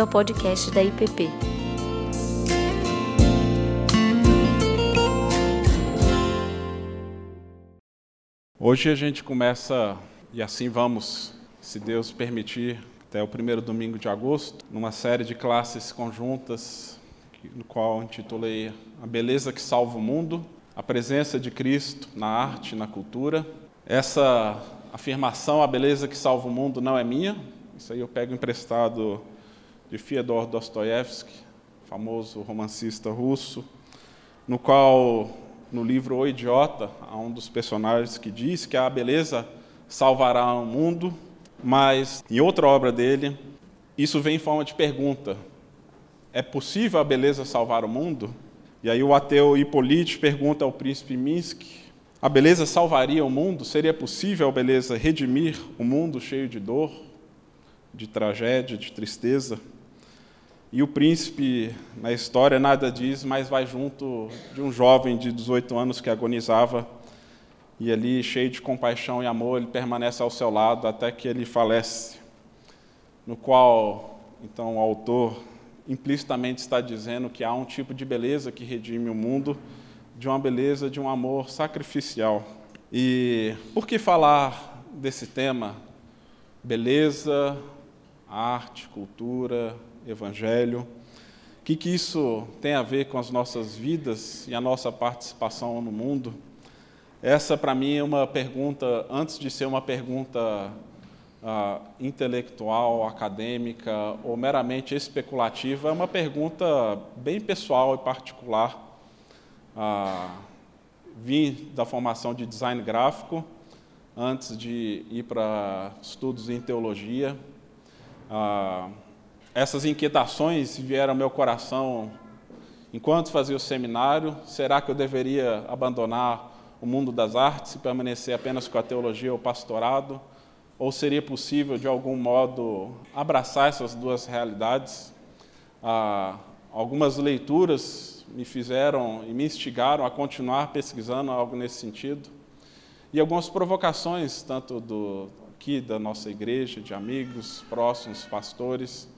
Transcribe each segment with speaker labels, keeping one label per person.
Speaker 1: bem-vindo ao podcast da IPP.
Speaker 2: Hoje a gente começa, e assim vamos, se Deus permitir, até o primeiro domingo de agosto, numa série de classes conjuntas, no qual intitulei A Beleza que Salva o Mundo, a presença de Cristo na arte e na cultura. Essa afirmação, a beleza que salva o mundo, não é minha, isso aí eu pego emprestado de Fyodor Dostoiévski, famoso romancista russo, no qual, no livro O Idiota, há um dos personagens que diz que a beleza salvará o mundo, mas em outra obra dele, isso vem em forma de pergunta: é possível a beleza salvar o mundo? E aí o ateu Hippolyte pergunta ao príncipe Minsk: a beleza salvaria o mundo? Seria possível a beleza redimir o mundo cheio de dor, de tragédia, de tristeza? E o príncipe, na história, nada diz, mas vai junto de um jovem de 18 anos que agonizava, e ali, cheio de compaixão e amor, ele permanece ao seu lado até que ele falece. No qual, então, o autor implicitamente está dizendo que há um tipo de beleza que redime o mundo, de uma beleza de um amor sacrificial. E por que falar desse tema? Beleza, arte, cultura, evangelho. O que, que isso tem a ver com as nossas vidas e a nossa participação no mundo? Essa, para mim, é uma pergunta, antes de ser uma pergunta uh, intelectual, acadêmica ou meramente especulativa, é uma pergunta bem pessoal e particular. Uh, vim da formação de design gráfico antes de ir para estudos em teologia. Uh, essas inquietações vieram ao meu coração enquanto fazia o seminário. Será que eu deveria abandonar o mundo das artes e permanecer apenas com a teologia ou pastorado? Ou seria possível, de algum modo, abraçar essas duas realidades? Ah, algumas leituras me fizeram e me instigaram a continuar pesquisando algo nesse sentido. E algumas provocações, tanto do, aqui da nossa igreja, de amigos, próximos, pastores,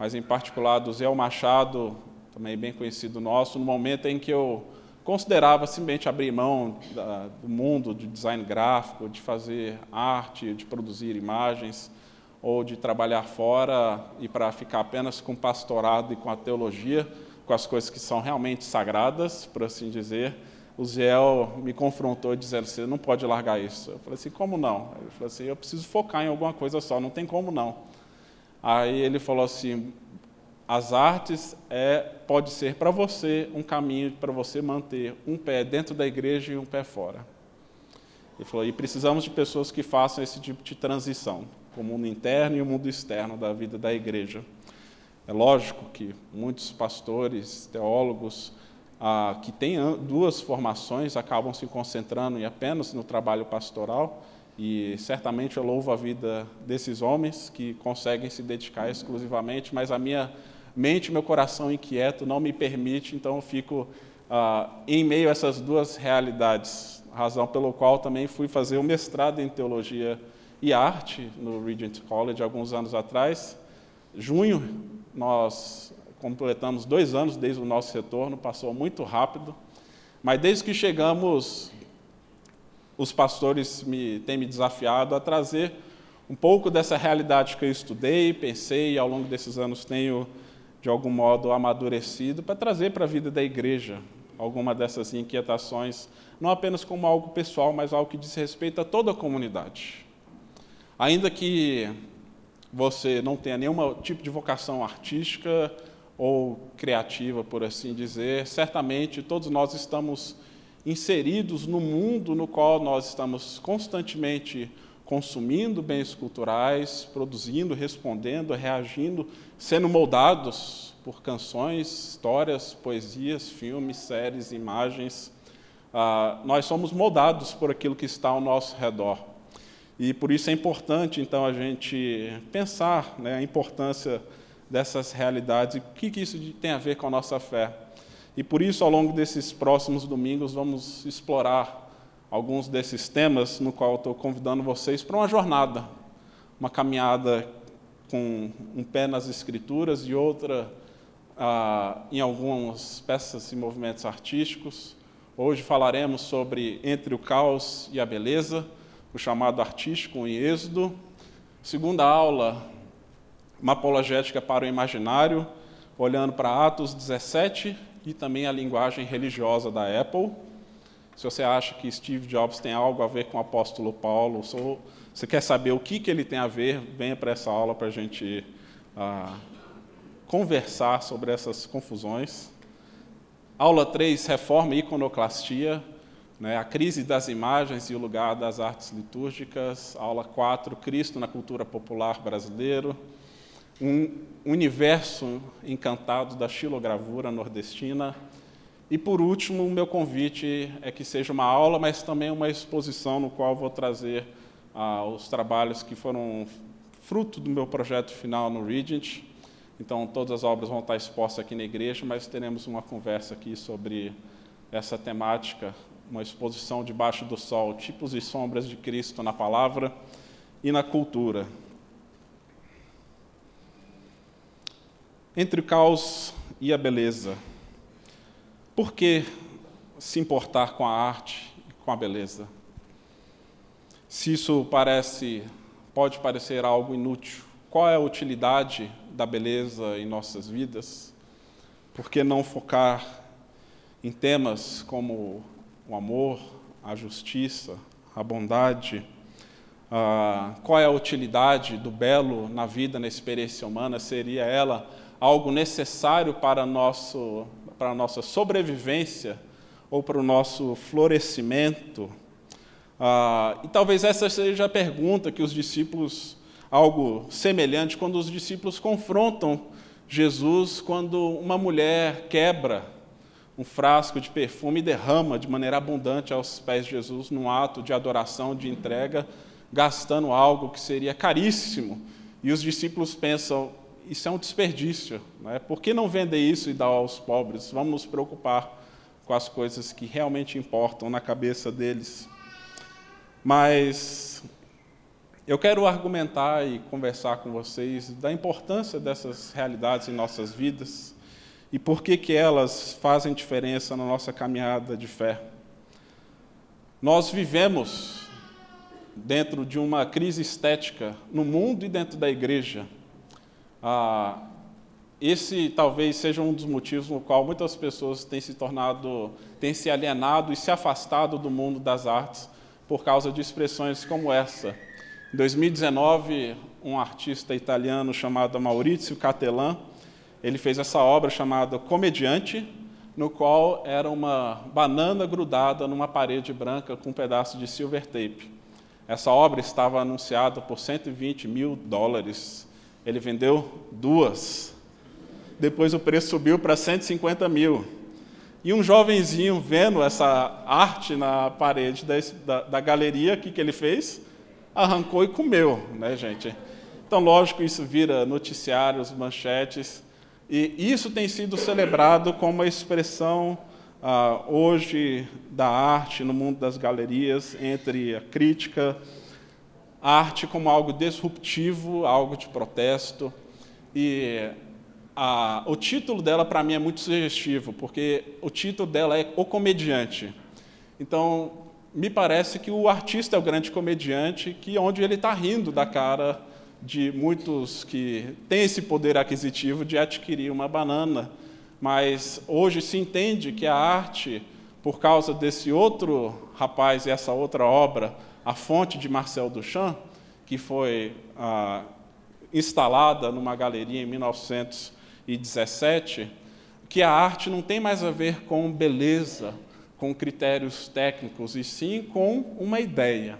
Speaker 2: mas em particular do Zé Machado, também bem conhecido nosso, no momento em que eu considerava simplesmente abrir mão da, do mundo de design gráfico, de fazer arte, de produzir imagens, ou de trabalhar fora e para ficar apenas com o pastorado e com a teologia, com as coisas que são realmente sagradas, por assim dizer, o Zé me confrontou dizendo: você não pode largar isso. Eu falei assim: como não? Ele falou assim: eu preciso focar em alguma coisa só, não tem como não. Aí ele falou assim: as artes é, pode ser para você um caminho para você manter um pé dentro da igreja e um pé fora. Ele falou: e precisamos de pessoas que façam esse tipo de transição, o mundo interno e o mundo externo da vida da igreja. É lógico que muitos pastores, teólogos, ah, que têm duas formações acabam se concentrando em apenas no trabalho pastoral e certamente eu louvo a vida desses homens que conseguem se dedicar exclusivamente, mas a minha mente, meu coração inquieto não me permite, então eu fico ah, em meio a essas duas realidades, razão pelo qual também fui fazer o um mestrado em teologia e arte no Regent College alguns anos atrás. Junho nós completamos dois anos desde o nosso retorno, passou muito rápido, mas desde que chegamos os pastores me, têm me desafiado a trazer um pouco dessa realidade que eu estudei, pensei e ao longo desses anos tenho, de algum modo, amadurecido, para trazer para a vida da igreja alguma dessas inquietações, não apenas como algo pessoal, mas algo que diz respeito a toda a comunidade. Ainda que você não tenha nenhum tipo de vocação artística ou criativa, por assim dizer, certamente todos nós estamos inseridos no mundo no qual nós estamos constantemente consumindo bens culturais, produzindo, respondendo, reagindo, sendo moldados por canções, histórias, poesias, filmes, séries, imagens. Ah, nós somos moldados por aquilo que está ao nosso redor. E por isso é importante, então, a gente pensar né, a importância dessas realidades e o que, que isso tem a ver com a nossa fé. E por isso, ao longo desses próximos domingos, vamos explorar alguns desses temas, no qual estou convidando vocês para uma jornada, uma caminhada com um pé nas escrituras e outra ah, em algumas peças e movimentos artísticos. Hoje falaremos sobre Entre o Caos e a Beleza, o chamado artístico em Êxodo. Segunda aula, uma apologética para o imaginário, olhando para Atos 17 e também a linguagem religiosa da Apple. Se você acha que Steve Jobs tem algo a ver com o apóstolo Paulo, ou você quer saber o que, que ele tem a ver, venha para essa aula para a gente ah, conversar sobre essas confusões. Aula 3, Reforma e Iconoclastia, né, a crise das imagens e o lugar das artes litúrgicas. Aula 4, Cristo na cultura popular brasileiro um universo encantado da xilogravura nordestina. E por último, o meu convite é que seja uma aula, mas também uma exposição no qual vou trazer ah, os trabalhos que foram fruto do meu projeto final no Regent. Então, todas as obras vão estar expostas aqui na igreja, mas teremos uma conversa aqui sobre essa temática, uma exposição debaixo do sol, tipos e sombras de Cristo na palavra e na cultura. Entre o caos e a beleza. Por que se importar com a arte e com a beleza? Se isso parece, pode parecer algo inútil, qual é a utilidade da beleza em nossas vidas? Por que não focar em temas como o amor, a justiça, a bondade? Ah, qual é a utilidade do belo na vida, na experiência humana? Seria ela algo necessário para, nosso, para a nossa sobrevivência ou para o nosso florescimento? Ah, e talvez essa seja a pergunta que os discípulos, algo semelhante, quando os discípulos confrontam Jesus, quando uma mulher quebra um frasco de perfume e derrama de maneira abundante aos pés de Jesus, num ato de adoração, de entrega, gastando algo que seria caríssimo. E os discípulos pensam: isso é um desperdício. Né? Por que não vender isso e dar aos pobres? Vamos nos preocupar com as coisas que realmente importam na cabeça deles. Mas eu quero argumentar e conversar com vocês da importância dessas realidades em nossas vidas e por que, que elas fazem diferença na nossa caminhada de fé. Nós vivemos dentro de uma crise estética no mundo e dentro da igreja. Ah, esse talvez seja um dos motivos no qual muitas pessoas têm se tornado, têm se alienado e se afastado do mundo das artes por causa de expressões como essa. Em 2019, um artista italiano chamado Maurizio Cattelan, ele fez essa obra chamada Comediante, no qual era uma banana grudada numa parede branca com um pedaço de silver tape. Essa obra estava anunciada por 120 mil dólares ele vendeu duas. Depois o preço subiu para 150 mil. E um jovenzinho vendo essa arte na parede da, da, da galeria, o que, que ele fez? Arrancou e comeu, né, gente? Então, lógico, isso vira noticiários, manchetes, e isso tem sido celebrado como uma expressão ah, hoje da arte no mundo das galerias, entre a crítica a arte como algo disruptivo, algo de protesto. E a, o título dela, para mim, é muito sugestivo, porque o título dela é O Comediante. Então, me parece que o artista é o grande comediante, que onde ele está rindo da cara de muitos que têm esse poder aquisitivo de adquirir uma banana. Mas hoje se entende que a arte, por causa desse outro rapaz e essa outra obra, a fonte de Marcel Duchamp, que foi ah, instalada numa galeria em 1917, que a arte não tem mais a ver com beleza, com critérios técnicos, e sim com uma ideia.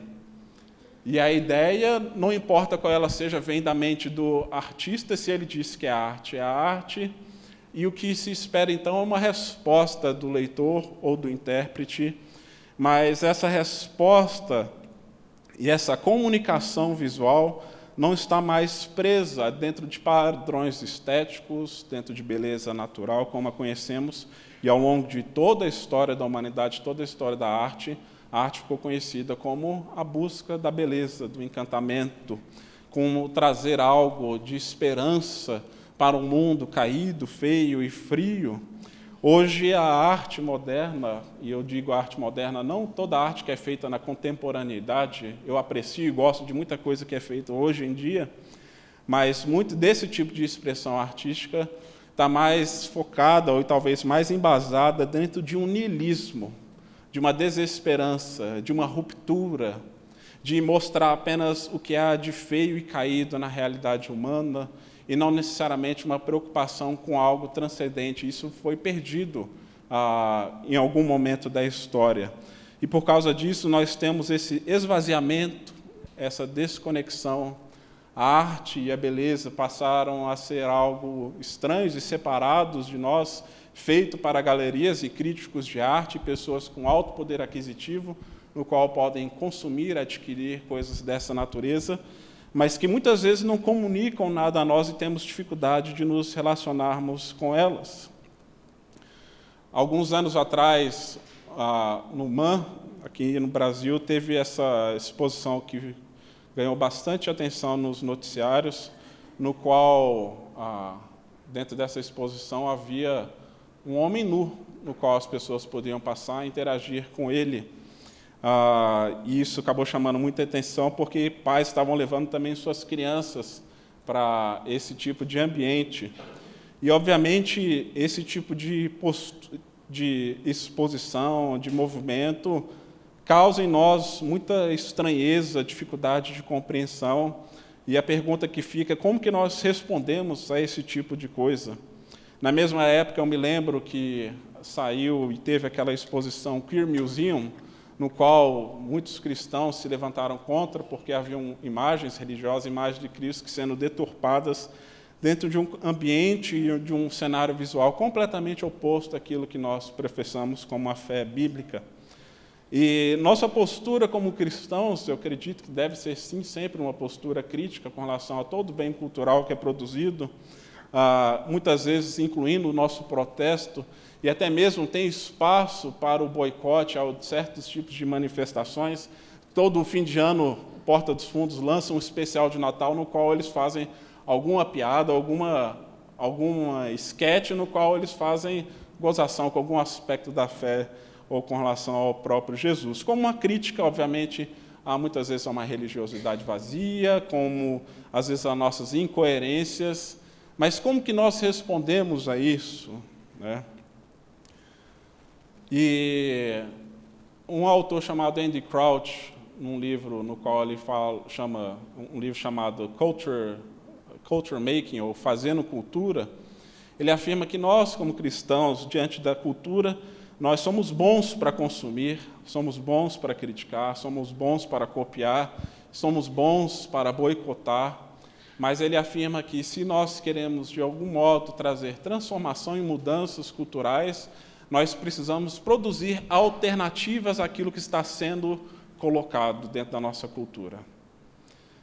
Speaker 2: E a ideia, não importa qual ela seja, vem da mente do artista, se ele diz que a arte é a arte, e o que se espera então é uma resposta do leitor ou do intérprete, mas essa resposta e essa comunicação visual não está mais presa dentro de padrões estéticos, dentro de beleza natural, como a conhecemos, e ao longo de toda a história da humanidade, toda a história da arte, a arte ficou conhecida como a busca da beleza, do encantamento, como trazer algo de esperança para um mundo caído, feio e frio. Hoje a arte moderna, e eu digo arte moderna, não toda arte que é feita na contemporaneidade, eu aprecio e gosto de muita coisa que é feita hoje em dia, mas muito desse tipo de expressão artística está mais focada ou talvez mais embasada dentro de um niilismo, de uma desesperança, de uma ruptura, de mostrar apenas o que há de feio e caído na realidade humana e não necessariamente uma preocupação com algo transcendente. Isso foi perdido ah, em algum momento da história. E por causa disso, nós temos esse esvaziamento, essa desconexão. A arte e a beleza passaram a ser algo estranhos e separados de nós, feito para galerias e críticos de arte, pessoas com alto poder aquisitivo, no qual podem consumir, adquirir coisas dessa natureza, mas que muitas vezes não comunicam nada a nós e temos dificuldade de nos relacionarmos com elas. Alguns anos atrás, no MAN, aqui no Brasil, teve essa exposição que ganhou bastante atenção nos noticiários, no qual, dentro dessa exposição, havia um homem nu, no qual as pessoas podiam passar e interagir com ele. Ah, e isso acabou chamando muita atenção porque pais estavam levando também suas crianças para esse tipo de ambiente. E, obviamente, esse tipo de, de exposição, de movimento, causa em nós muita estranheza, dificuldade de compreensão. E a pergunta que fica é como que nós respondemos a esse tipo de coisa? Na mesma época, eu me lembro que saiu e teve aquela exposição Queer Museum, no qual muitos cristãos se levantaram contra, porque haviam imagens religiosas, imagens de Cristo sendo deturpadas dentro de um ambiente e de um cenário visual completamente oposto àquilo que nós professamos como a fé bíblica. E nossa postura como cristãos, eu acredito que deve ser sim sempre uma postura crítica com relação a todo bem cultural que é produzido, ah, muitas vezes incluindo o nosso protesto e até mesmo tem espaço para o boicote a certos tipos de manifestações. Todo fim de ano, Porta dos Fundos lança um especial de Natal no qual eles fazem alguma piada, alguma alguma esquete no qual eles fazem gozação com algum aspecto da fé ou com relação ao próprio Jesus. Como uma crítica, obviamente, a muitas vezes a uma religiosidade vazia, como às vezes a nossas incoerências, mas como que nós respondemos a isso? Né? E um autor chamado Andy Crouch, num livro no qual ele fala, chama um livro chamado Culture, Culture Making ou Fazendo Cultura, ele afirma que nós, como cristãos, diante da cultura, nós somos bons para consumir, somos bons para criticar, somos bons para copiar, somos bons para boicotar, mas ele afirma que se nós queremos de algum modo trazer transformação e mudanças culturais, nós precisamos produzir alternativas àquilo que está sendo colocado dentro da nossa cultura.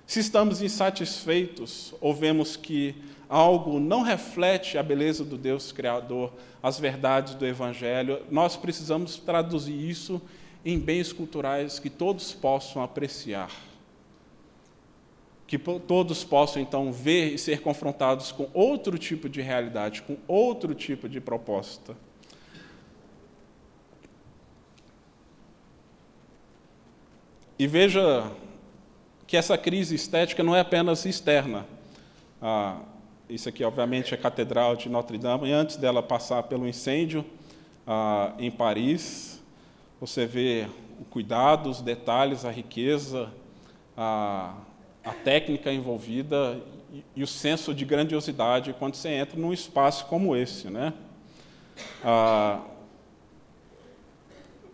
Speaker 2: Se estamos insatisfeitos ou vemos que algo não reflete a beleza do Deus Criador, as verdades do Evangelho, nós precisamos traduzir isso em bens culturais que todos possam apreciar. Que todos possam, então, ver e ser confrontados com outro tipo de realidade, com outro tipo de proposta. E veja que essa crise estética não é apenas externa. Ah, isso aqui, obviamente, é a Catedral de Notre Dame, e antes dela passar pelo incêndio ah, em Paris, você vê o cuidado, os detalhes, a riqueza, a, a técnica envolvida e, e, o senso de grandiosidade quando você entra num espaço como esse. Né? Ah,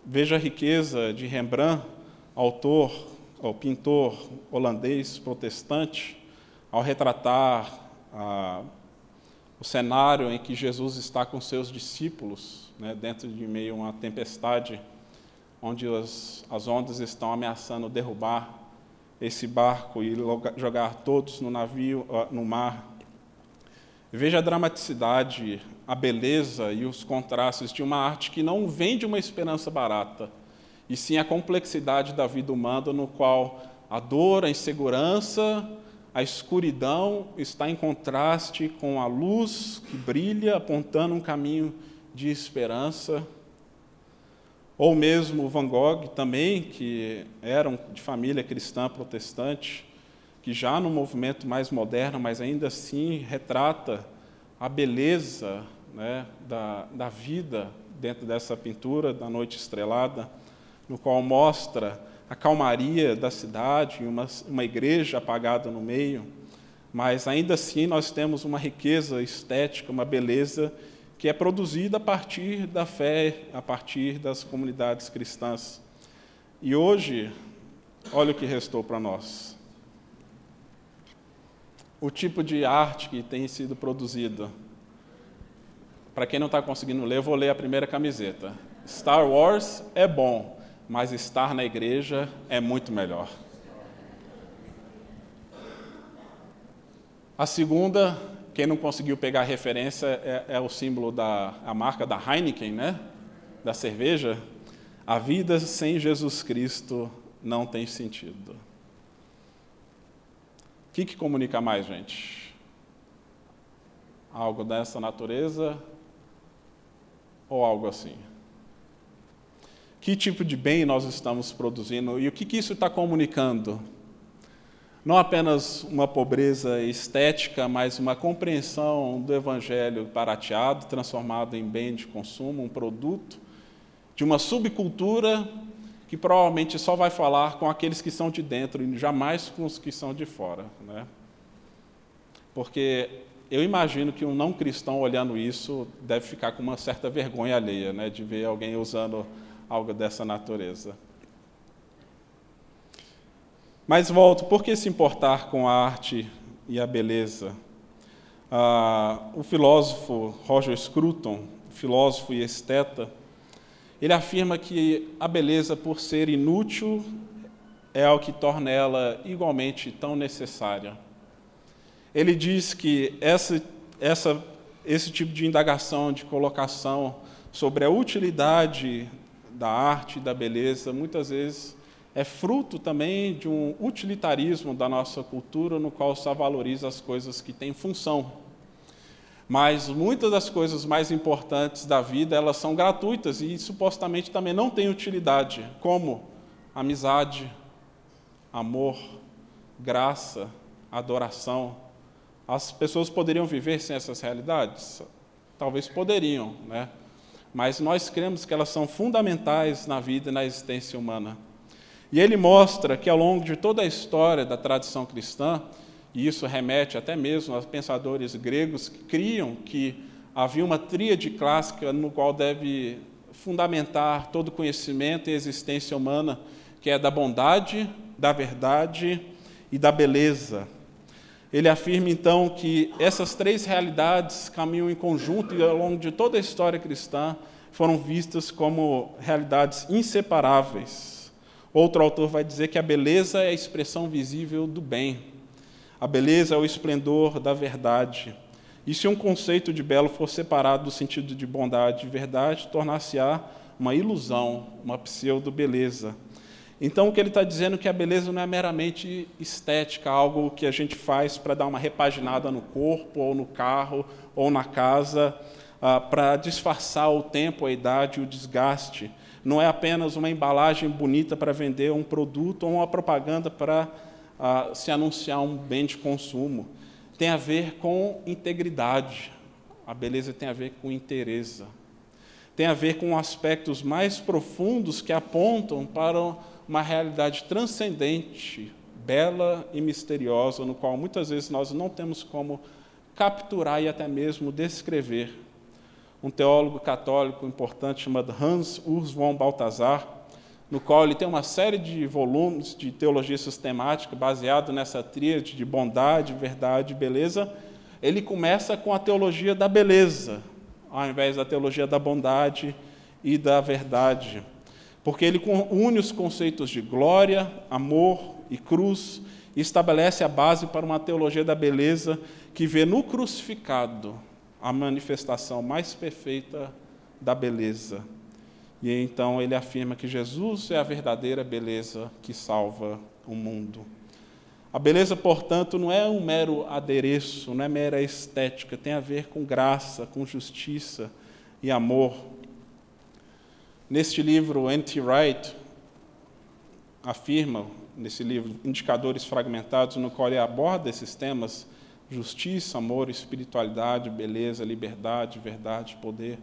Speaker 2: veja a riqueza de Rembrandt autor, ou pintor holandês protestante, ao retratar ah, o cenário em que Jesus está com seus discípulos, né, dentro de meio a uma tempestade, onde as, as ondas estão ameaçando derrubar esse barco e jogar todos no navio, ah, no mar. Veja a dramaticidade, a beleza e os contrastes de uma arte que não vende uma esperança barata, e sim a complexidade da vida humana, no qual a dor, a insegurança, a escuridão está em contraste com a luz que brilha, apontando um caminho de esperança. Ou mesmo Van Gogh, também, que era de família cristã protestante, que já no movimento mais moderno, mas ainda assim retrata a beleza né, da, da vida dentro dessa pintura da noite estrelada, no qual mostra a calmaria da cidade, uma, uma igreja apagada no meio, mas ainda assim nós temos uma riqueza estética, uma beleza que é produzida a partir da fé, a partir das comunidades cristãs. E hoje, olha o que restou para nós. O tipo de arte que tem sido produzida. Para quem não está conseguindo ler, eu vou ler a primeira camiseta. Star Wars é bom, mas estar na igreja é muito melhor. A segunda, quem não conseguiu pegar a referência, é, é o símbolo da a marca da Heineken, né? Da cerveja. A vida sem Jesus Cristo não tem sentido. O que, que comunica mais, gente? Algo dessa natureza ou algo assim? Que tipo de bem nós estamos produzindo e o que, que isso está comunicando. Não apenas uma pobreza estética, mas uma compreensão do Evangelho barateado, transformado em bem de consumo, um produto de uma subcultura que provavelmente só vai falar com aqueles que são de dentro e jamais com os que são de fora. Né? Porque eu imagino que um não cristão olhando isso deve ficar com uma certa vergonha alheia né, de ver alguém usando algo dessa natureza. Mas volto, por que se importar com a arte e a beleza? Ah, o filósofo Roger Scruton, filósofo e esteta, ele afirma que a beleza, por ser inútil, é o que torna ela igualmente tão necessária. Ele diz que essa, essa, esse tipo de indagação, de colocação sobre a utilidade da arte da beleza, muitas vezes é fruto também de um utilitarismo da nossa cultura, no qual só valoriza as coisas que têm função. Mas muitas das coisas mais importantes da vida, elas são gratuitas e supostamente também não têm utilidade, como amizade, amor, graça, adoração. As pessoas poderiam viver sem essas realidades? Talvez poderiam, né? Mas nós cremos que elas são fundamentais na vida e na existência humana. E ele mostra que ao longo de toda a história da tradição cristã, e isso remete até mesmo a pensadores gregos que criam que havia uma tríade clássica no qual deve fundamentar todo conhecimento e existência humana, que é da bondade, da verdade e da beleza. Ele afirma então que essas três realidades caminham em conjunto e ao longo de toda a história cristã foram vistas como realidades inseparáveis. Outro autor vai dizer que a beleza é a expressão visível do bem. A beleza é o esplendor da verdade. E se um conceito de belo for separado do sentido de bondade e verdade, tornar-se-á uma ilusão, uma pseudo-beleza. Então, o que ele está dizendo é que a beleza não é meramente estética, algo que a gente faz para dar uma repaginada no corpo, ou no carro, ou na casa, ah, para disfarçar o tempo, a idade o desgaste. Não é apenas uma embalagem bonita para vender um produto ou uma propaganda para ah, se anunciar um bem de consumo. Tem a ver com integridade. A beleza tem a ver com interesse. Tem a ver com aspectos mais profundos que apontam para uma realidade transcendente, bela e misteriosa, no qual muitas vezes nós não temos como capturar e até mesmo descrever. Um teólogo católico importante chamado Hans Urs von Balthasar, no qual ele tem uma série de volumes de teologia sistemática baseado nessa tríade de bondade, verdade e beleza. Ele começa com a teologia da beleza, ao invés da teologia da bondade e da verdade porque ele une os conceitos de glória, amor e cruz e estabelece a base para uma teologia da beleza que vê no crucificado a manifestação mais perfeita da beleza. E então ele afirma que Jesus é a verdadeira beleza que salva o mundo. A beleza, portanto, não é um mero adereço, não é mera estética, tem a ver com graça, com justiça e amor. Neste livro, N.T. Wright afirma, nesse livro, Indicadores Fragmentados, no qual ele aborda esses temas, justiça, amor, espiritualidade, beleza, liberdade, verdade, poder.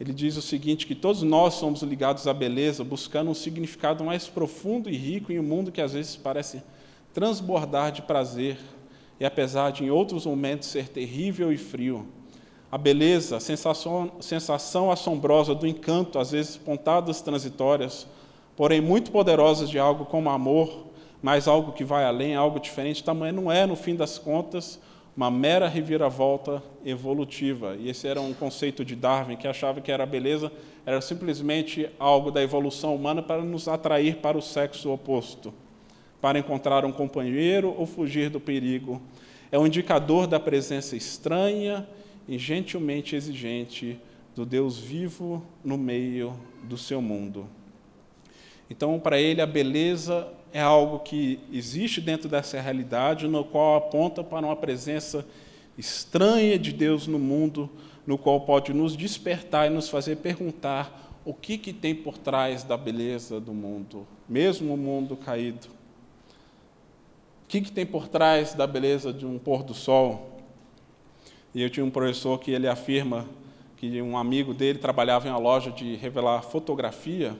Speaker 2: Ele diz o seguinte: que todos nós somos ligados à beleza, buscando um significado mais profundo e rico em um mundo que às vezes parece transbordar de prazer e, apesar de em outros momentos ser terrível e frio, a beleza, a sensação, sensação assombrosa do encanto, às vezes pontadas transitórias, porém muito poderosas de algo como amor, mas algo que vai além, algo diferente, tamanho não é, no fim das contas, uma mera reviravolta evolutiva. E esse era um conceito de Darwin, que achava que era beleza era simplesmente algo da evolução humana para nos atrair para o sexo oposto para encontrar um companheiro ou fugir do perigo. É um indicador da presença estranha e gentilmente exigente do Deus vivo no meio do seu mundo. Então, para ele, a beleza é algo que existe dentro dessa realidade, no qual aponta para uma presença estranha de Deus no mundo, no qual pode nos despertar e nos fazer perguntar o que, que tem por trás da beleza do mundo, mesmo o mundo caído. O que, que tem por trás da beleza de um pôr do sol? E eu tinha um professor que ele afirma que um amigo dele trabalhava em uma loja de revelar fotografia.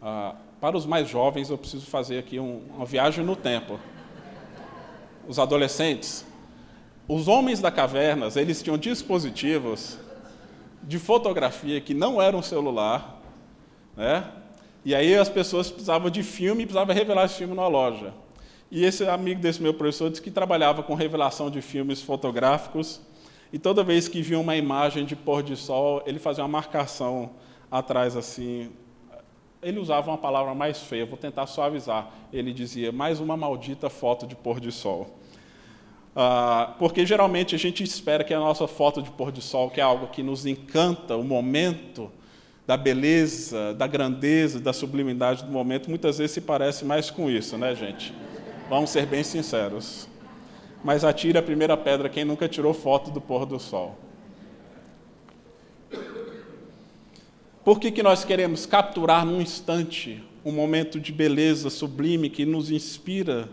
Speaker 2: Ah, para os mais jovens, eu preciso fazer aqui um, uma viagem no tempo. Os adolescentes, os homens da cavernas, eles tinham dispositivos de fotografia que não eram celular, né? E aí as pessoas precisavam de filme precisavam revelar esse filme na loja. E esse amigo desse meu professor disse que trabalhava com revelação de filmes fotográficos, e toda vez que via uma imagem de pôr de sol, ele fazia uma marcação atrás assim. Ele usava uma palavra mais feia, vou tentar suavizar. Ele dizia: mais uma maldita foto de pôr de sol. Ah, porque geralmente a gente espera que a nossa foto de pôr de sol, que é algo que nos encanta, o momento da beleza, da grandeza, da sublimidade do momento, muitas vezes se parece mais com isso, né, gente? Vamos ser bem sinceros. Mas atire a primeira pedra quem nunca tirou foto do pôr do sol. Por que, que nós queremos capturar num instante um momento de beleza sublime que nos inspira,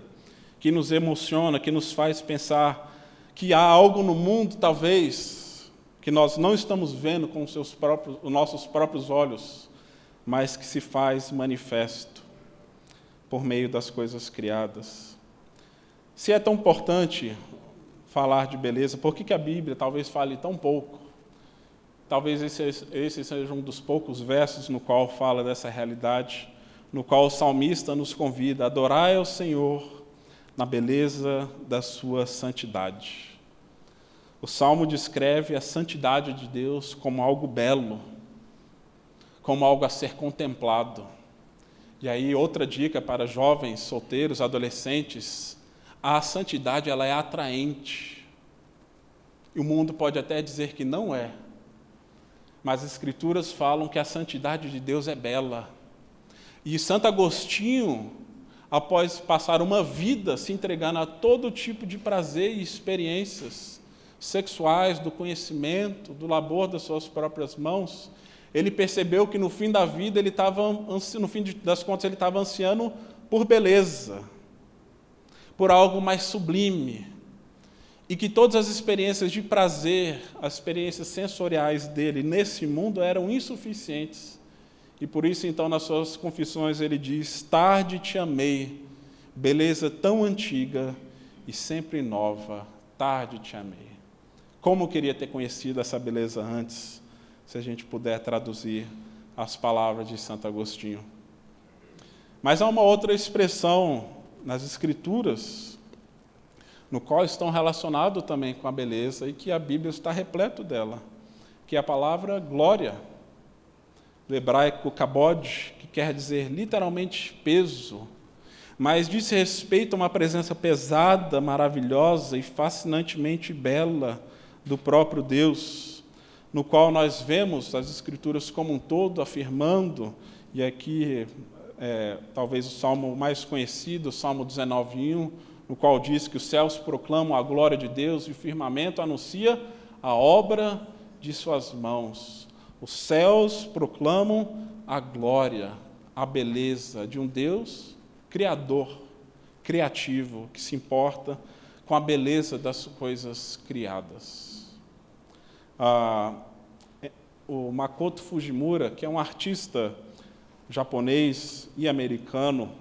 Speaker 2: que nos emociona, que nos faz pensar que há algo no mundo, talvez, que nós não estamos vendo com seus próprios, os nossos próprios olhos, mas que se faz manifesto por meio das coisas criadas. Se é tão importante falar de beleza, por que, que a Bíblia talvez fale tão pouco? Talvez esse, esse seja um dos poucos versos no qual fala dessa realidade, no qual o salmista nos convida a adorar ao Senhor na beleza da sua santidade. O salmo descreve a santidade de Deus como algo belo, como algo a ser contemplado e aí outra dica para jovens, solteiros, adolescentes, a santidade ela é atraente. E o mundo pode até dizer que não é. Mas as escrituras falam que a santidade de Deus é bela. E Santo Agostinho, após passar uma vida se entregando a todo tipo de prazer e experiências sexuais, do conhecimento, do labor das suas próprias mãos, ele percebeu que no fim da vida ele estava, no fim das contas, ele estava ansiando por beleza, por algo mais sublime, e que todas as experiências de prazer, as experiências sensoriais dele nesse mundo eram insuficientes. E por isso, então, nas suas confissões, ele diz: Tarde te amei, beleza tão antiga e sempre nova, tarde te amei. Como eu queria ter conhecido essa beleza antes se a gente puder traduzir as palavras de Santo Agostinho. Mas há uma outra expressão nas Escrituras, no qual estão relacionados também com a beleza e que a Bíblia está repleto dela, que é a palavra glória, do hebraico kabod, que quer dizer literalmente peso, mas diz respeito a uma presença pesada, maravilhosa e fascinantemente bela do próprio Deus no qual nós vemos as Escrituras como um todo afirmando, e aqui é, talvez o salmo mais conhecido, o Salmo 19:1, no qual diz que os céus proclamam a glória de Deus e o firmamento anuncia a obra de suas mãos. Os céus proclamam a glória, a beleza de um Deus criador, criativo, que se importa com a beleza das coisas criadas. Ah, o Makoto Fujimura, que é um artista japonês e americano,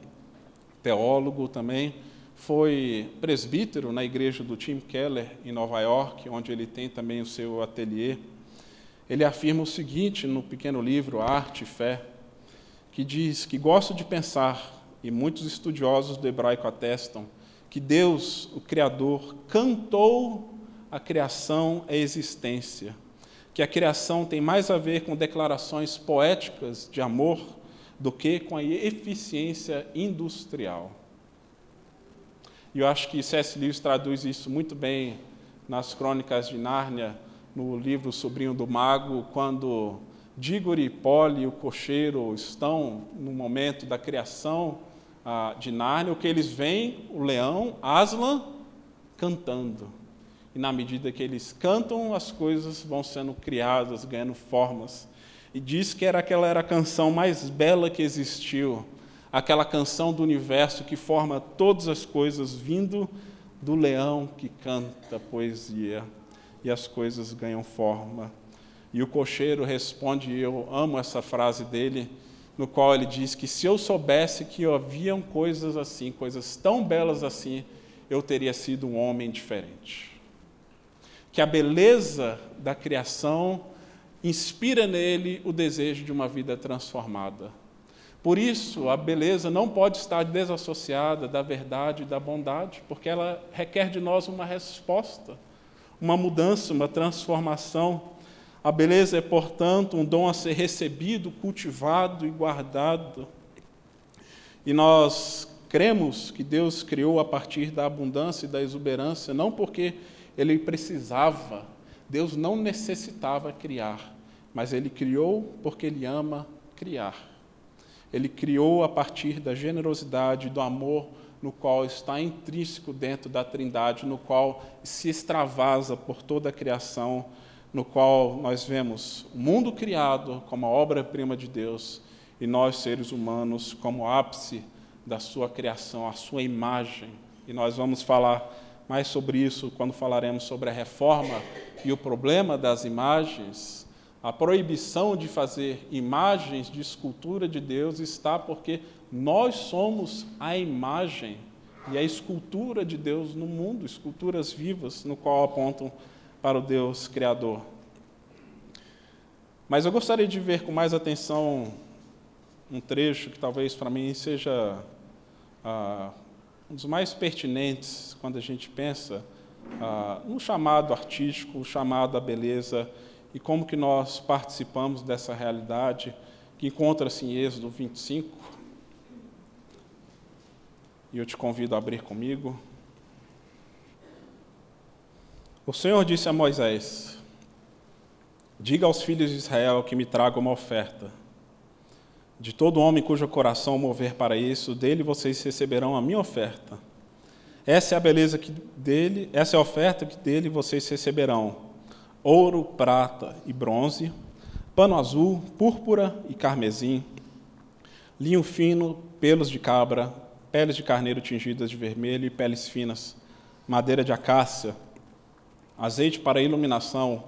Speaker 2: teólogo também, foi presbítero na igreja do Tim Keller, em Nova York, onde ele tem também o seu ateliê. Ele afirma o seguinte no pequeno livro Arte e Fé, que diz que gosto de pensar, e muitos estudiosos do hebraico atestam, que Deus, o Criador, cantou a criação à existência, que a criação tem mais a ver com declarações poéticas de amor do que com a eficiência industrial. E eu acho que C.S. Lewis traduz isso muito bem nas Crônicas de Nárnia, no livro Sobrinho do Mago, quando Dígore, Poli e o cocheiro estão no momento da criação ah, de Nárnia, o que eles veem, o leão, Aslan, cantando. E na medida que eles cantam, as coisas vão sendo criadas, ganhando formas. E diz que era aquela era a canção mais bela que existiu, aquela canção do universo que forma todas as coisas, vindo do leão que canta poesia e as coisas ganham forma. E o cocheiro responde, eu amo essa frase dele, no qual ele diz que se eu soubesse que haviam coisas assim, coisas tão belas assim, eu teria sido um homem diferente. Que a beleza da criação inspira nele o desejo de uma vida transformada. Por isso, a beleza não pode estar desassociada da verdade e da bondade, porque ela requer de nós uma resposta uma mudança, uma transformação. A beleza é, portanto, um dom a ser recebido, cultivado e guardado. E nós cremos que Deus criou a partir da abundância e da exuberância, não porque ele precisava, Deus não necessitava criar, mas ele criou porque ele ama criar. Ele criou a partir da generosidade, do amor no qual está intrínseco dentro da Trindade, no qual se extravasa por toda a criação, no qual nós vemos o mundo criado como a obra-prima de Deus e nós, seres humanos, como ápice da sua criação, a sua imagem. E nós vamos falar mais sobre isso quando falaremos sobre a reforma e o problema das imagens. A proibição de fazer imagens de escultura de Deus está porque nós somos a imagem e a escultura de Deus no mundo, esculturas vivas no qual apontam para o Deus Criador. Mas eu gostaria de ver com mais atenção um trecho que talvez para mim seja ah, um dos mais pertinentes quando a gente pensa ah, no chamado artístico, o chamado à beleza e como que nós participamos dessa realidade que encontra-se em Êxodo 25, e eu te convido a abrir comigo. O Senhor disse a Moisés: Diga aos filhos de Israel que me tragam uma oferta. De todo homem cujo coração mover para isso, dele vocês receberão a minha oferta. Essa é a beleza que dele, essa é a oferta que dele vocês receberão: ouro, prata e bronze, pano azul, púrpura e carmesim, linho fino, pelos de cabra, peles de carneiro tingidas de vermelho e peles finas, madeira de acácia, azeite para iluminação,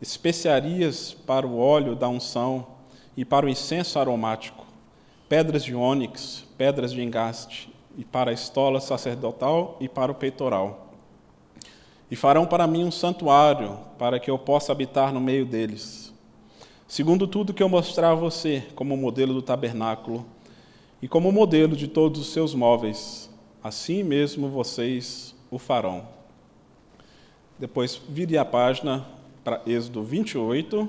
Speaker 2: especiarias para o óleo da unção e para o incenso aromático, pedras de ônix, pedras de engaste, e para a estola sacerdotal e para o peitoral. E farão para mim um santuário, para que eu possa habitar no meio deles. Segundo tudo que eu mostrar a você como modelo do tabernáculo, e como modelo de todos os seus móveis, assim mesmo vocês o farão. Depois vire a página para Êxodo 28,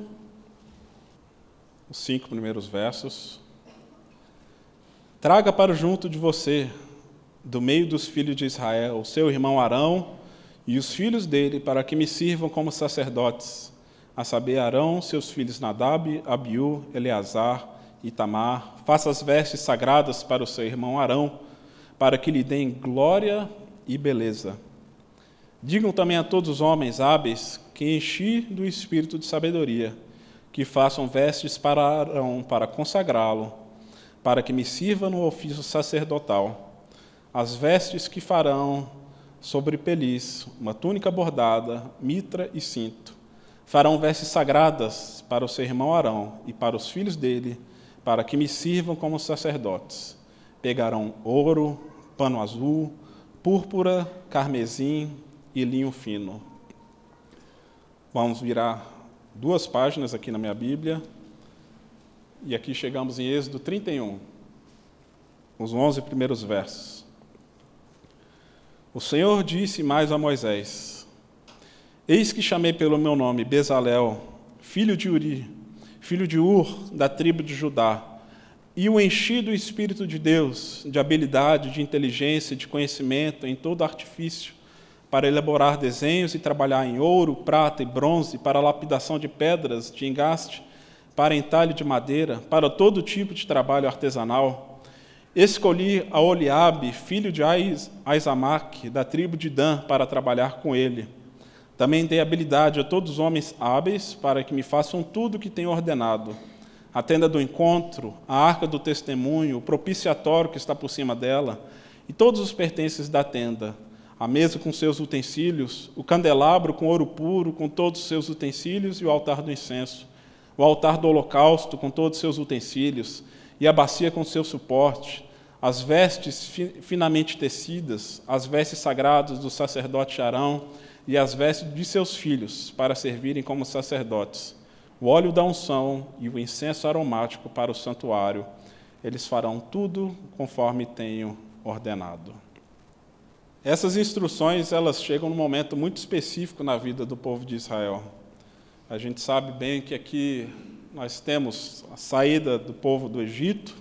Speaker 2: os cinco primeiros versos. Traga para junto de você, do meio dos filhos de Israel, o seu irmão Arão e os filhos dele, para que me sirvam como sacerdotes, a saber, Arão, seus filhos Nadab, Abiú, Eleazar Itamar, faça as vestes sagradas para o seu irmão Arão, para que lhe deem glória e beleza. Digam também a todos os homens hábeis que enchi do espírito de sabedoria, que façam vestes para Arão para consagrá-lo, para que me sirva no ofício sacerdotal. As vestes que farão sobre peliz, uma túnica bordada, mitra e cinto. Farão vestes sagradas para o seu irmão Arão e para os filhos dele, para que me sirvam como sacerdotes. Pegarão ouro, pano azul, púrpura, carmesim e linho fino. Vamos virar duas páginas aqui na minha Bíblia. E aqui chegamos em Êxodo 31, os 11 primeiros versos. O Senhor disse mais a Moisés: Eis que chamei pelo meu nome Bezalel, filho de Uri, filho de Ur, da tribo de Judá, e o enchi do Espírito de Deus, de habilidade, de inteligência, de conhecimento, em todo artifício, para elaborar desenhos e trabalhar em ouro, prata e bronze, para lapidação de pedras de engaste, para entalho de madeira, para todo tipo de trabalho artesanal Escolhi a Oliabe, filho de Aizamac, da tribo de Dan, para trabalhar com ele. Também dei habilidade a todos os homens hábeis para que me façam tudo o que tenho ordenado. A tenda do encontro, a arca do testemunho, o propiciatório que está por cima dela, e todos os pertences da tenda, a mesa com seus utensílios, o candelabro com ouro puro, com todos os seus utensílios, e o altar do incenso, o altar do holocausto com todos os seus utensílios, e a bacia com seu suporte, as vestes finamente tecidas, as vestes sagradas do sacerdote Arão e as vestes de seus filhos, para servirem como sacerdotes, o óleo da unção e o incenso aromático para o santuário. Eles farão tudo conforme tenho ordenado. Essas instruções, elas chegam num momento muito específico na vida do povo de Israel. A gente sabe bem que aqui nós temos a saída do povo do Egito,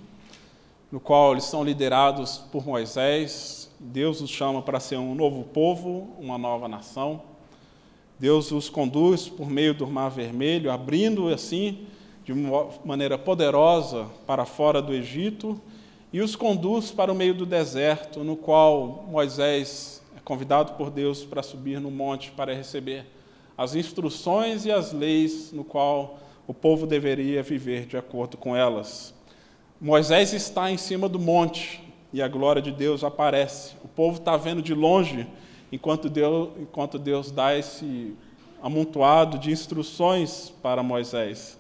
Speaker 2: no qual eles são liderados por Moisés. Deus os chama para ser um novo povo, uma nova nação. Deus os conduz por meio do Mar Vermelho, abrindo assim de maneira poderosa para fora do Egito e os conduz para o meio do deserto, no qual Moisés é convidado por Deus para subir no monte para receber as instruções e as leis no qual o povo deveria viver de acordo com elas. Moisés está em cima do monte e a glória de Deus aparece. O povo está vendo de longe enquanto Deus, enquanto Deus dá esse amontoado de instruções para Moisés.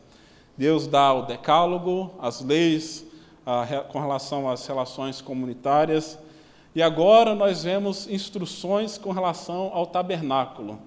Speaker 2: Deus dá o decálogo, as leis com relação às relações comunitárias. E agora nós vemos instruções com relação ao tabernáculo.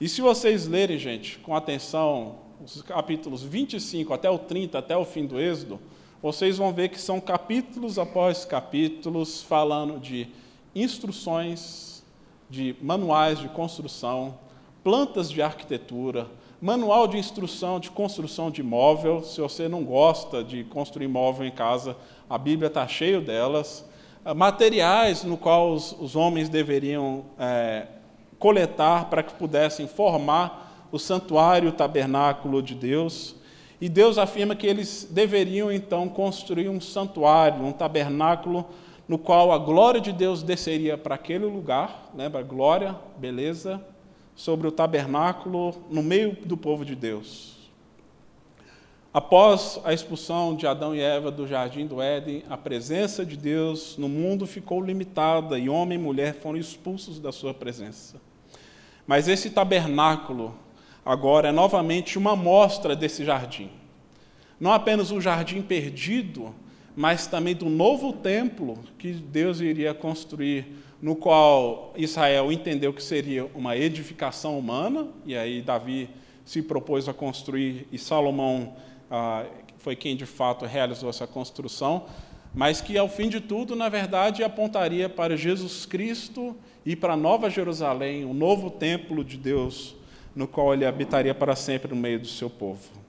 Speaker 2: E se vocês lerem, gente, com atenção, os capítulos 25 até o 30, até o fim do Êxodo, vocês vão ver que são capítulos após capítulos falando de instruções, de manuais de construção, plantas de arquitetura, manual de instrução de construção de imóvel. Se você não gosta de construir imóvel em casa, a Bíblia está cheia delas. Ah, materiais no qual os, os homens deveriam é, coletar para que pudessem formar o santuário, o tabernáculo de Deus. E Deus afirma que eles deveriam então construir um santuário, um tabernáculo, no qual a glória de Deus desceria para aquele lugar, lembra? Glória, beleza, sobre o tabernáculo no meio do povo de Deus. Após a expulsão de Adão e Eva do jardim do Éden, a presença de Deus no mundo ficou limitada e homem e mulher foram expulsos da sua presença. Mas esse tabernáculo agora é novamente uma amostra desse jardim. Não apenas um jardim perdido, mas também do novo templo que Deus iria construir, no qual Israel entendeu que seria uma edificação humana, e aí Davi se propôs a construir, e Salomão ah, foi quem de fato realizou essa construção, mas que ao fim de tudo, na verdade, apontaria para Jesus Cristo e para Nova Jerusalém, o novo templo de Deus no qual ele habitaria para sempre no meio do seu povo.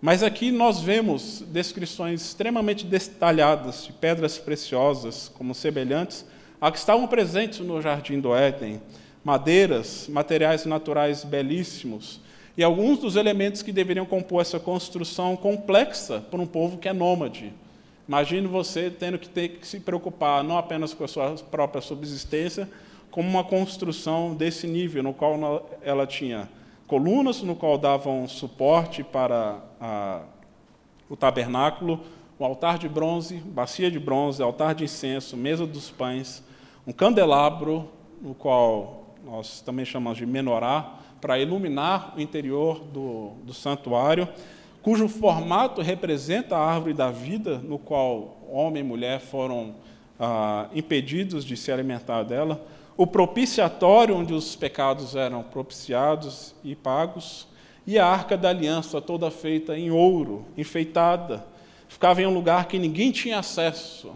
Speaker 2: Mas aqui nós vemos descrições extremamente detalhadas de pedras preciosas, como semelhantes a que estavam presentes no jardim do Éden, madeiras, materiais naturais belíssimos, e alguns dos elementos que deveriam compor essa construção complexa para um povo que é nômade. Imagine você tendo que ter que se preocupar não apenas com a sua própria subsistência, como uma construção desse nível, no qual ela tinha colunas, no qual davam suporte para a, o tabernáculo, o altar de bronze, bacia de bronze, altar de incenso, mesa dos pães, um candelabro, no qual nós também chamamos de menorá, para iluminar o interior do, do santuário, cujo formato representa a árvore da vida, no qual homem e mulher foram ah, impedidos de se alimentar dela, o propiciatório, onde os pecados eram propiciados e pagos, e a arca da aliança, toda feita em ouro, enfeitada, ficava em um lugar que ninguém tinha acesso.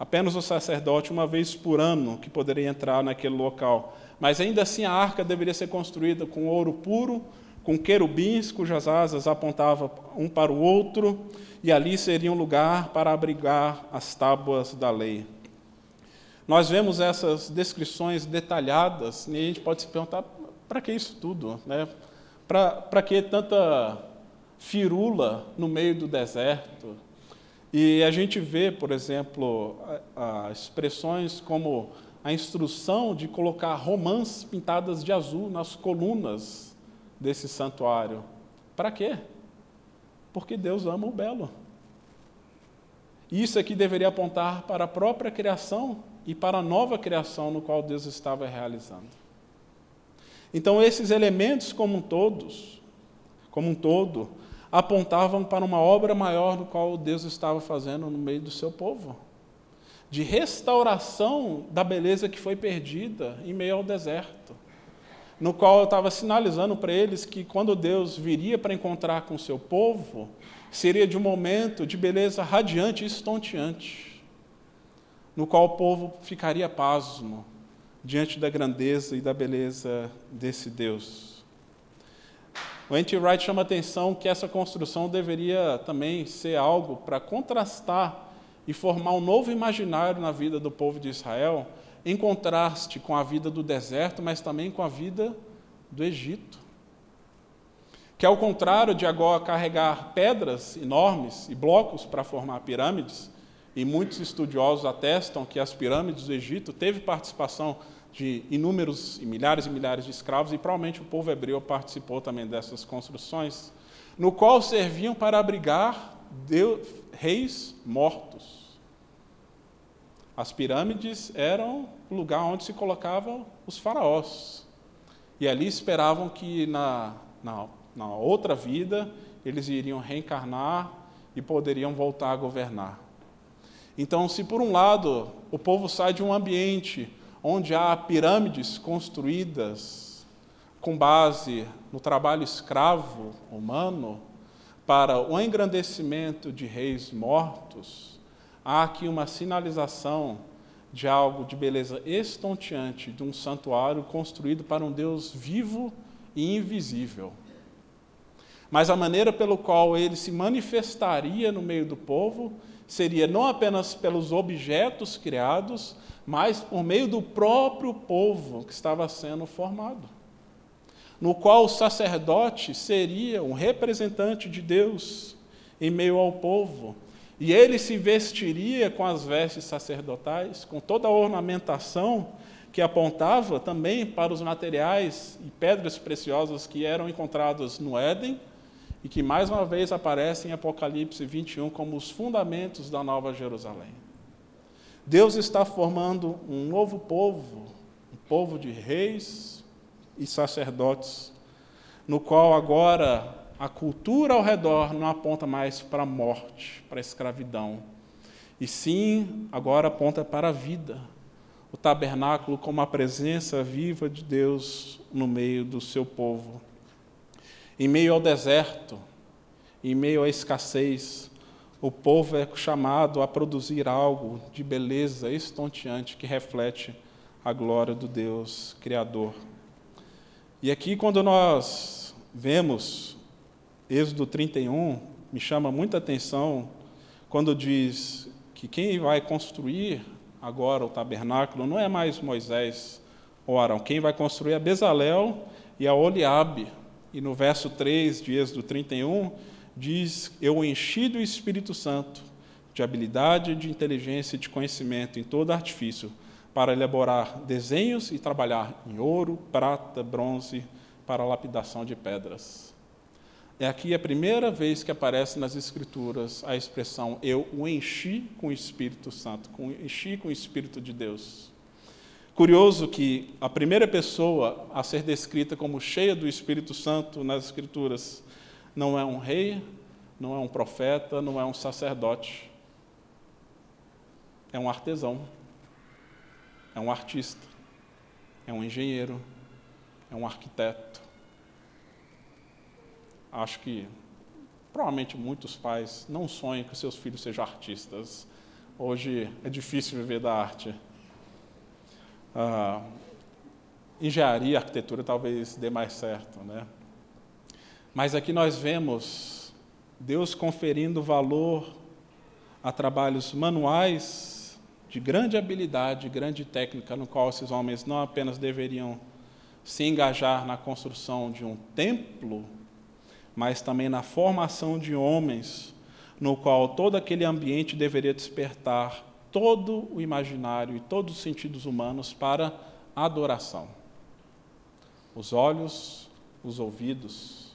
Speaker 2: Apenas o sacerdote, uma vez por ano, que poderia entrar naquele local. Mas ainda assim a arca deveria ser construída com ouro puro, com querubins cujas asas apontavam um para o outro, e ali seria um lugar para abrigar as tábuas da lei. Nós vemos essas descrições detalhadas e a gente pode se perguntar: para que isso tudo? Né? Para que tanta firula no meio do deserto? E a gente vê, por exemplo, expressões como a instrução de colocar romãs pintadas de azul nas colunas desse santuário. Para quê? Porque Deus ama o belo. Isso aqui deveria apontar para a própria criação e para a nova criação no qual Deus estava realizando. Então esses elementos como todos, como um todo, apontavam para uma obra maior no qual Deus estava fazendo no meio do seu povo, de restauração da beleza que foi perdida em meio ao deserto, no qual eu estava sinalizando para eles que quando Deus viria para encontrar com o seu povo, seria de um momento de beleza radiante e estonteante. No qual o povo ficaria pasmo diante da grandeza e da beleza desse Deus. O N.T. Wright chama atenção que essa construção deveria também ser algo para contrastar e formar um novo imaginário na vida do povo de Israel, em contraste com a vida do deserto, mas também com a vida do Egito. Que ao contrário de agora carregar pedras enormes e blocos para formar pirâmides, e muitos estudiosos atestam que as pirâmides do Egito teve participação de inúmeros e milhares e milhares de escravos, e provavelmente o povo hebreu participou também dessas construções, no qual serviam para abrigar Deus, reis mortos. As pirâmides eram o lugar onde se colocavam os faraós. E ali esperavam que na, na, na outra vida eles iriam reencarnar e poderiam voltar a governar. Então, se por um lado o povo sai de um ambiente onde há pirâmides construídas com base no trabalho escravo humano para o engrandecimento de reis mortos, há aqui uma sinalização de algo de beleza estonteante, de um santuário construído para um Deus vivo e invisível. Mas a maneira pelo qual ele se manifestaria no meio do povo seria não apenas pelos objetos criados, mas por meio do próprio povo que estava sendo formado, no qual o sacerdote seria um representante de Deus em meio ao povo, e ele se vestiria com as vestes sacerdotais, com toda a ornamentação que apontava também para os materiais e pedras preciosas que eram encontradas no Éden e que mais uma vez aparecem em Apocalipse 21 como os fundamentos da Nova Jerusalém. Deus está formando um novo povo, um povo de reis e sacerdotes, no qual agora a cultura ao redor não aponta mais para a morte, para a escravidão, e sim agora aponta para a vida. O tabernáculo como a presença viva de Deus no meio do seu povo. Em meio ao deserto, em meio à escassez, o povo é chamado a produzir algo de beleza estonteante que reflete a glória do Deus Criador. E aqui, quando nós vemos Êxodo 31, me chama muita atenção quando diz que quem vai construir agora o tabernáculo não é mais Moisés ou Arão, quem vai construir é Bezalel e a Oliabe, E no verso 3 de Êxodo 31, diz: Eu enchi do Espírito Santo, de habilidade, de inteligência e de conhecimento em todo artifício, para elaborar desenhos e trabalhar em ouro, prata, bronze, para lapidação de pedras. É aqui a primeira vez que aparece nas Escrituras a expressão eu o enchi com o Espírito Santo, com, enchi com o Espírito de Deus. Curioso que a primeira pessoa a ser descrita como cheia do Espírito Santo nas Escrituras não é um rei, não é um profeta, não é um sacerdote. É um artesão, é um artista, é um engenheiro, é um arquiteto. Acho que provavelmente muitos pais não sonham que seus filhos sejam artistas. Hoje é difícil viver da arte. Ah, engenharia, arquitetura talvez dê mais certo, né? Mas aqui nós vemos Deus conferindo valor a trabalhos manuais de grande habilidade, grande técnica, no qual esses homens não apenas deveriam se engajar na construção de um templo, mas também na formação de homens, no qual todo aquele ambiente deveria despertar todo o imaginário e todos os sentidos humanos para adoração. Os olhos, os ouvidos,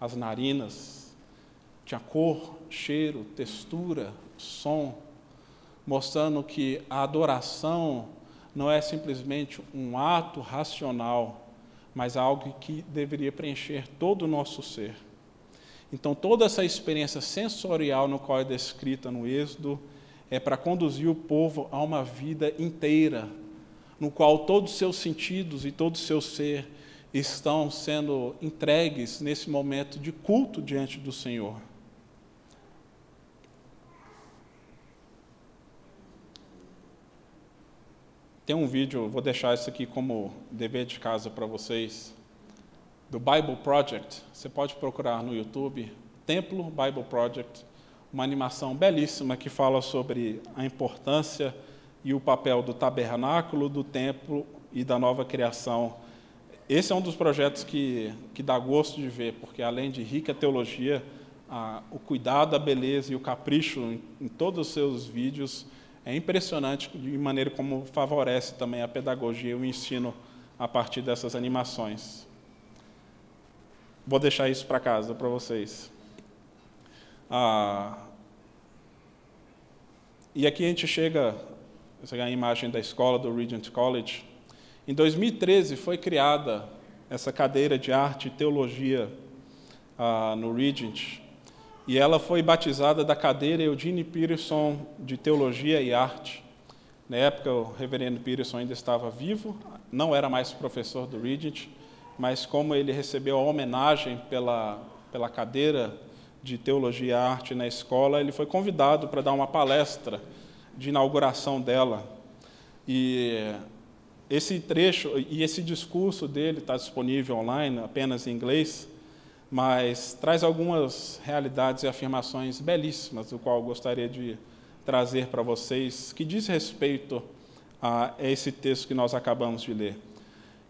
Speaker 2: as narinas, tinha cor, cheiro, textura, som, mostrando que a adoração não é simplesmente um ato racional, mas algo que deveria preencher todo o nosso ser. Então, toda essa experiência sensorial no qual é descrita no Êxodo é para conduzir o povo a uma vida inteira, no qual todos os seus sentidos e todo o seu ser estão sendo entregues nesse momento de culto diante do Senhor. Tem um vídeo, vou deixar isso aqui como dever de casa para vocês, do Bible Project. Você pode procurar no YouTube, Templo Bible Project, uma animação belíssima que fala sobre a importância e o papel do tabernáculo, do templo e da nova criação. Esse é um dos projetos que, que dá gosto de ver, porque além de rica teologia, a, o cuidado, a beleza e o capricho em, em todos os seus vídeos é impressionante de maneira como favorece também a pedagogia e o ensino a partir dessas animações. Vou deixar isso para casa para vocês. Ah, e aqui a gente chega, essa é a imagem da escola do Regent College. Em 2013 foi criada essa cadeira de arte e teologia ah, no Regent. E ela foi batizada da cadeira Eugene Peterson de Teologia e Arte. Na época, o reverendo Peterson ainda estava vivo, não era mais professor do Regent, mas como ele recebeu a homenagem pela, pela cadeira de Teologia e Arte na escola, ele foi convidado para dar uma palestra de inauguração dela. E esse trecho e esse discurso dele está disponível online, apenas em inglês mas traz algumas realidades e afirmações belíssimas, do qual gostaria de trazer para vocês, que diz respeito a esse texto que nós acabamos de ler.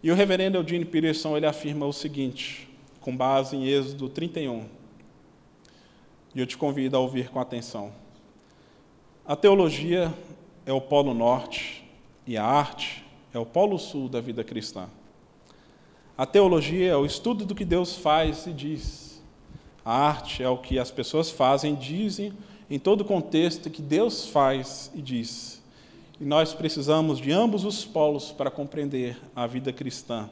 Speaker 2: E o reverendo Eugene Peterson ele afirma o seguinte, com base em Êxodo 31. E eu te convido a ouvir com atenção. A teologia é o polo norte e a arte é o polo sul da vida cristã. A teologia é o estudo do que Deus faz e diz. A arte é o que as pessoas fazem, dizem em todo contexto que Deus faz e diz. E nós precisamos de ambos os polos para compreender a vida cristã.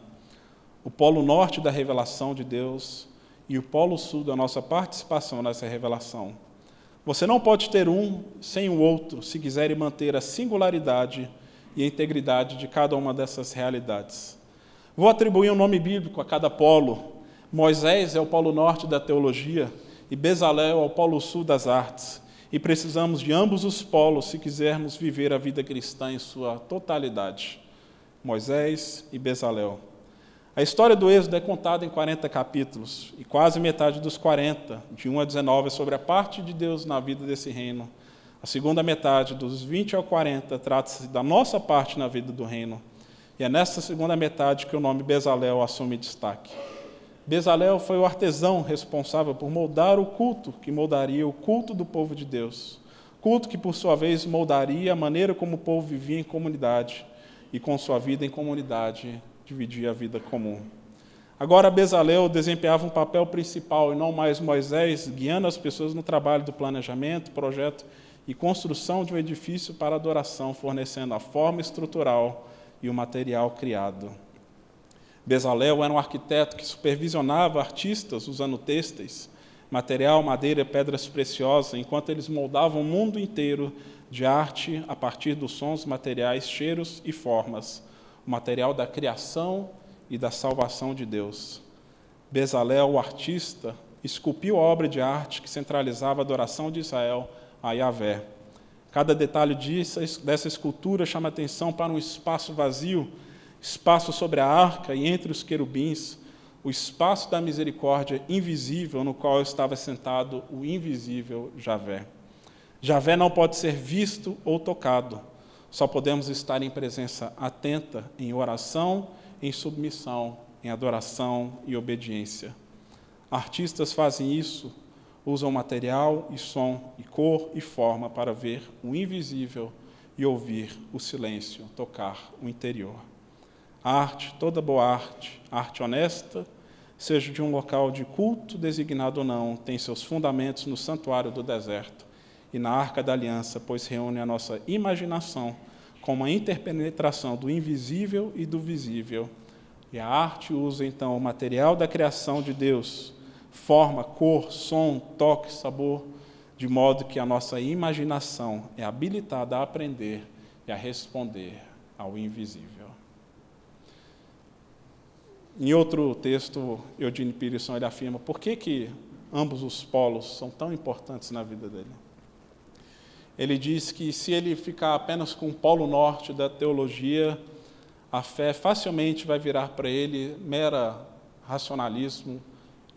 Speaker 2: O polo norte da revelação de Deus e o polo sul da nossa participação nessa revelação. Você não pode ter um sem o outro se quiser manter a singularidade e a integridade de cada uma dessas realidades. Vou atribuir um nome bíblico a cada polo. Moisés é o polo norte da teologia e Bezalel é o polo sul das artes. E precisamos de ambos os polos se quisermos viver a vida cristã em sua totalidade. Moisés e Bezalel. A história do Êxodo é contada em 40 capítulos, e quase metade dos 40, de 1 a 19, é sobre a parte de Deus na vida desse reino. A segunda metade, dos 20 ao 40, trata-se da nossa parte na vida do reino. E é nessa segunda metade que o nome Bezalel assume destaque. Bezalel foi o artesão responsável por moldar o culto que moldaria o culto do povo de Deus. Culto que, por sua vez, moldaria a maneira como o povo vivia em comunidade e, com sua vida em comunidade, dividia a vida comum. Agora, Bezalel desempenhava um papel principal e não mais Moisés, guiando as pessoas no trabalho do planejamento, projeto e construção de um edifício para adoração, fornecendo a forma estrutural e o material criado. Bezalel era um arquiteto que supervisionava artistas usando têxteis, material, madeira e pedras preciosas, enquanto eles moldavam o mundo inteiro de arte a partir dos sons, materiais, cheiros e formas, o material da criação e da salvação de Deus. Bezalel, o artista, esculpiu a obra de arte que centralizava a adoração de Israel a Yahvé. Cada detalhe disso, dessa escultura chama atenção para um espaço vazio, espaço sobre a arca e entre os querubins, o espaço da misericórdia invisível no qual estava sentado o invisível Javé. Javé não pode ser visto ou tocado, só podemos estar em presença atenta, em oração, em submissão, em adoração e obediência. Artistas fazem isso usam material e som e cor e forma para ver o invisível e ouvir o silêncio, tocar o interior. A arte, toda boa arte, arte honesta, seja de um local de culto designado ou não, tem seus fundamentos no santuário do deserto e na arca da aliança, pois reúne a nossa imaginação com uma interpenetração do invisível e do visível. E a arte usa então o material da criação de Deus forma, cor, som, toque, sabor, de modo que a nossa imaginação é habilitada a aprender e a responder ao invisível. Em outro texto, Eugene Peterson ele afirma por que, que ambos os polos são tão importantes na vida dele. Ele diz que se ele ficar apenas com o polo norte da teologia, a fé facilmente vai virar para ele mera racionalismo,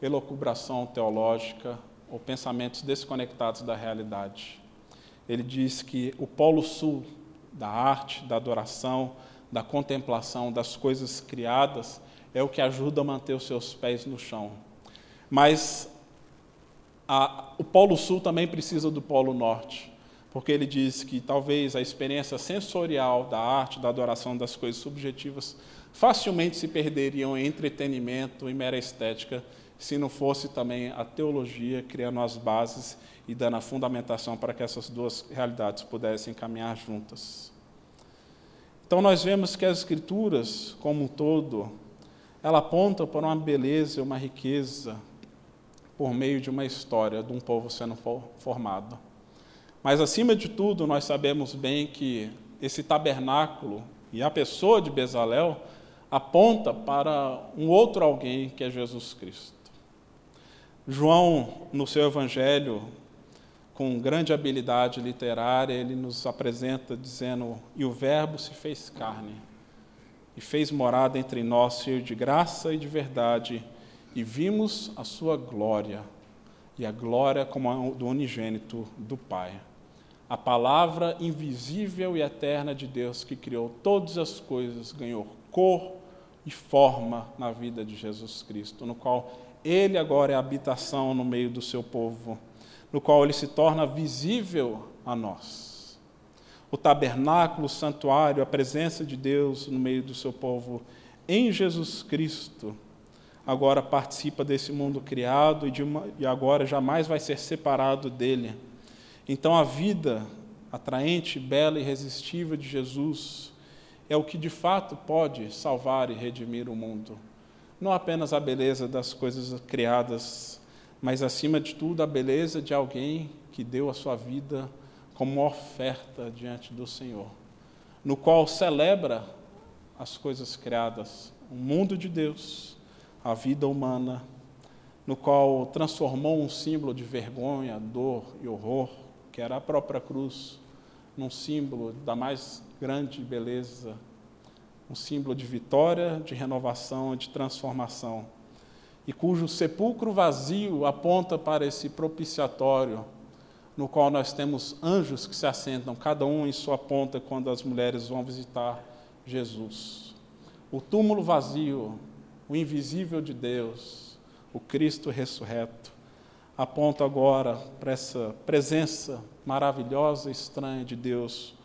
Speaker 2: elocubração teológica ou pensamentos desconectados da realidade. Ele diz que o polo sul da arte, da adoração, da contemplação das coisas criadas é o que ajuda a manter os seus pés no chão. Mas a, o polo sul também precisa do polo norte, porque ele diz que talvez a experiência sensorial da arte, da adoração das coisas subjetivas facilmente se perderiam em entretenimento e mera estética se não fosse também a teologia criando as bases e dando a fundamentação para que essas duas realidades pudessem caminhar juntas. Então nós vemos que as escrituras, como um todo, ela aponta para uma beleza uma riqueza por meio de uma história de um povo sendo formado. Mas acima de tudo, nós sabemos bem que esse tabernáculo e a pessoa de Bezalel aponta para um outro alguém que é Jesus Cristo. João, no seu evangelho, com grande habilidade literária, ele nos apresenta dizendo: E o Verbo se fez carne, e fez morada entre nós, cheio de graça e de verdade, e vimos a sua glória, e a glória como a do unigênito do Pai. A palavra invisível e eterna de Deus que criou todas as coisas ganhou cor e forma na vida de Jesus Cristo, no qual ele agora é habitação no meio do seu povo, no qual ele se torna visível a nós. O tabernáculo, o santuário, a presença de Deus no meio do seu povo em Jesus Cristo, agora participa desse mundo criado e, uma, e agora jamais vai ser separado dele. Então a vida atraente, bela e irresistível de Jesus é o que de fato pode salvar e redimir o mundo. Não apenas a beleza das coisas criadas, mas acima de tudo a beleza de alguém que deu a sua vida como oferta diante do Senhor, no qual celebra as coisas criadas, o mundo de Deus, a vida humana, no qual transformou um símbolo de vergonha, dor e horror, que era a própria cruz, num símbolo da mais grande beleza um símbolo de vitória, de renovação, de transformação, e cujo sepulcro vazio aponta para esse propiciatório, no qual nós temos anjos que se assentam, cada um em sua ponta, quando as mulheres vão visitar Jesus. O túmulo vazio, o invisível de Deus, o Cristo ressurreto, aponta agora para essa presença maravilhosa e estranha de Deus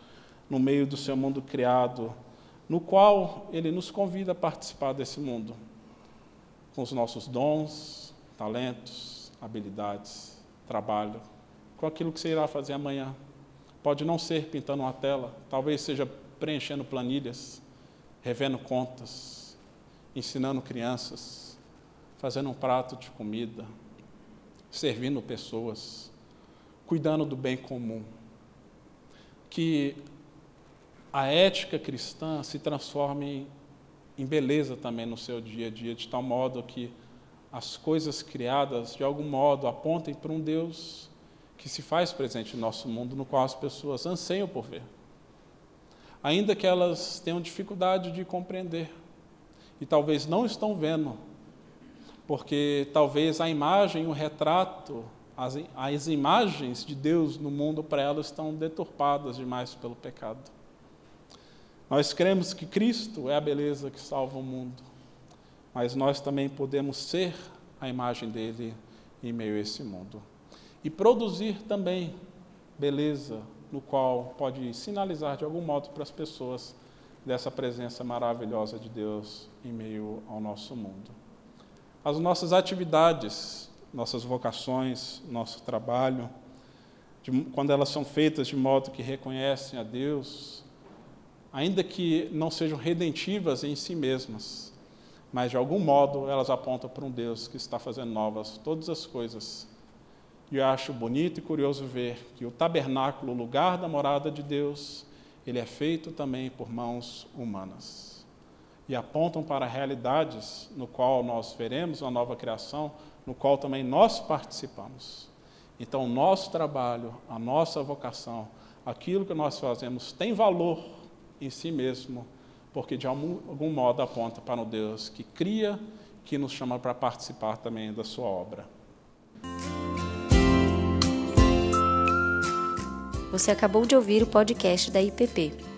Speaker 2: no meio do seu mundo criado, no qual ele nos convida a participar desse mundo, com os nossos dons, talentos, habilidades, trabalho, com aquilo que você irá fazer amanhã. Pode não ser pintando uma tela, talvez seja preenchendo planilhas, revendo contas, ensinando crianças, fazendo um prato de comida, servindo pessoas, cuidando do bem comum. Que a ética cristã se transforme em beleza também no seu dia a dia, de tal modo que as coisas criadas, de algum modo, apontem para um Deus que se faz presente no nosso mundo, no qual as pessoas anseiam por ver. Ainda que elas tenham dificuldade de compreender, e talvez não estão vendo, porque talvez a imagem, o retrato, as, as imagens de Deus no mundo para elas estão deturpadas demais pelo pecado. Nós cremos que Cristo é a beleza que salva o mundo, mas nós também podemos ser a imagem dele em meio a esse mundo. E produzir também beleza, no qual pode sinalizar de algum modo para as pessoas dessa presença maravilhosa de Deus em meio ao nosso mundo. As nossas atividades, nossas vocações, nosso trabalho, de, quando elas são feitas de modo que reconhecem a Deus, ainda que não sejam redentivas em si mesmas, mas de algum modo elas apontam para um Deus que está fazendo novas todas as coisas. E eu acho bonito e curioso ver que o tabernáculo, o lugar da morada de Deus, ele é feito também por mãos humanas. E apontam para realidades no qual nós veremos uma nova criação, no qual também nós participamos. Então, o nosso trabalho, a nossa vocação, aquilo que nós fazemos tem valor em si mesmo, porque de algum, algum modo aponta para o Deus que cria, que nos chama para participar também da sua obra.
Speaker 1: Você acabou de ouvir o podcast da IPP.